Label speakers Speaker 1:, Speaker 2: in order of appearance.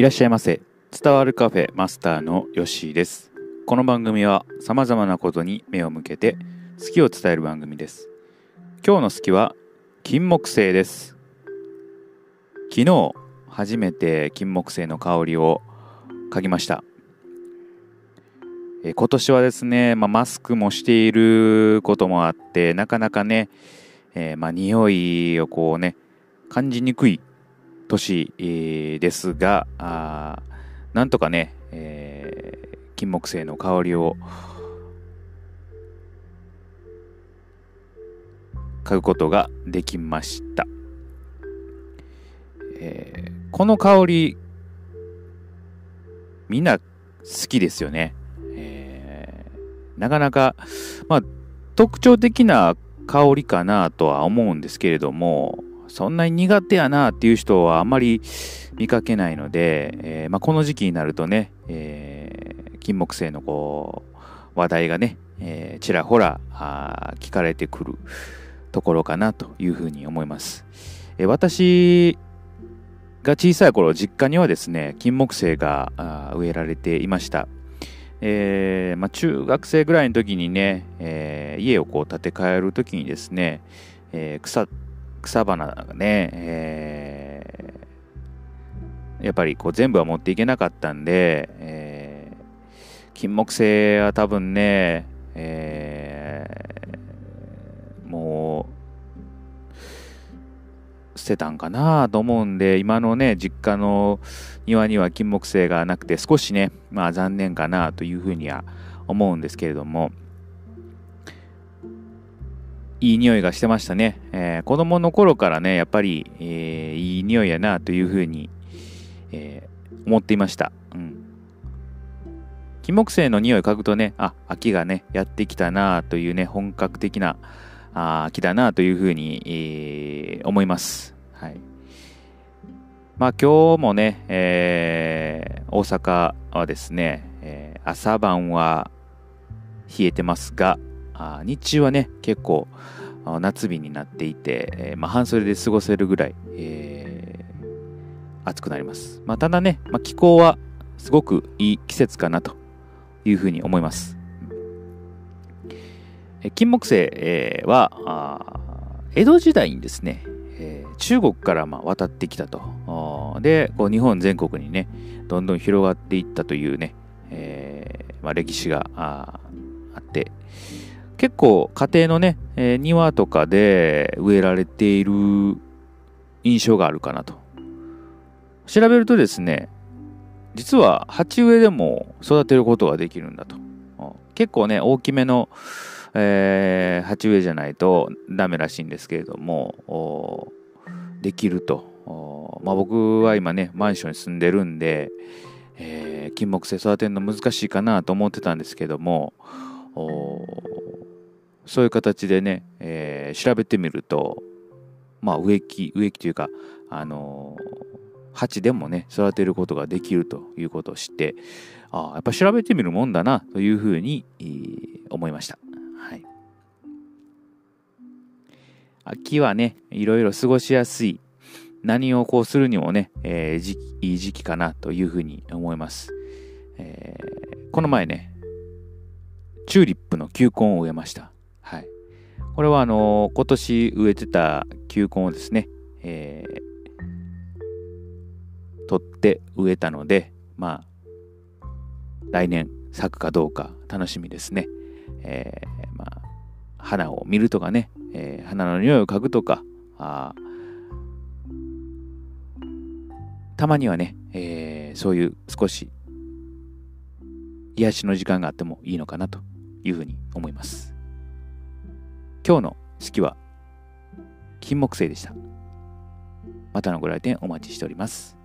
Speaker 1: いらっしゃいませ。伝わるカフェマスターのヨッシーです。この番組は様々なことに目を向けて好きを伝える番組です。今日の好きは金木犀です。昨日初めて金木犀の香りを嗅ぎました。え今年はですね、まあ、マスクもしていることもあってなかなかね、えー、まあ匂いをこうね感じにくい年、えー、ですがあなんとかね、えー、金木犀の香りを嗅ぐことができました、えー、この香りみんな好きですよね、えー、なかなか、まあ、特徴的な香りかなとは思うんですけれどもそんなに苦手やなっていう人はあんまり見かけないので、えー、まあ、この時期になるとね、えー、金木犀のこう話題がね、えー、ちらほら聞かれてくるところかなというふうに思います。え私が小さい頃実家にはですね金木犀が植えられていました。えーまあ、中学生ぐらいの時にね、えー、家をこう建て替える時にですね、えー、草草花がね、えー、やっぱりこう全部は持っていけなかったんで、えー、金木犀は多分ね、えー、もう捨てたんかなと思うんで今のね実家の庭には金木犀がなくて少しねまあ残念かなというふうには思うんですけれども。いい匂いがしてましたね。えー、子供の頃からね、やっぱり、えー、いい匂いやなというふうに、えー、思っていました。うん。金木犀の匂い嗅ぐとね、あ、秋がね、やってきたなというね、本格的なあ秋だなというふうに、えー、思います。はい。まあ今日もね、えー、大阪はですね、えー、朝晩は冷えてますが、あ日中はね、結構夏日になっていて、えー、まあ、半袖で過ごせるぐらい、えー、暑くなります。まあ、ただね、まあ、気候はすごくいい季節かなというふうに思います。え金木犀、えー、は江戸時代にですね、えー、中国からまあ渡ってきたと。で、こう日本全国にね、どんどん広がっていったというね、えーまあ、歴史があって、結構家庭のね、えー、庭とかで植えられている印象があるかなと。調べるとですね、実は鉢植えでも育てることができるんだと。結構ね、大きめの、えー、鉢植えじゃないとダメらしいんですけれども、できると。まあ、僕は今ね、マンションに住んでるんで、えー、金木犀育てるの難しいかなと思ってたんですけども、そういう形でね、えー、調べてみると、まあ、植木、植木というか、あのー、鉢でもね、育てることができるということを知って、ああ、やっぱ調べてみるもんだな、というふうに、えー、思いました。はい。秋はね、いろいろ過ごしやすい、何をこうするにもね、えー、いい時期かなというふうに思います。えー、この前ね、チューリップの球根を植えました。これはあの、今年植えてた球根をですね、えー、取って植えたので、まあ、来年咲くかどうか楽しみですね。えー、まあ、花を見るとかね、えー、花の匂いを嗅ぐとか、あたまにはね、えー、そういう少し癒しの時間があってもいいのかなというふうに思います。今日の式は金木犀でした。またのご来店お待ちしております。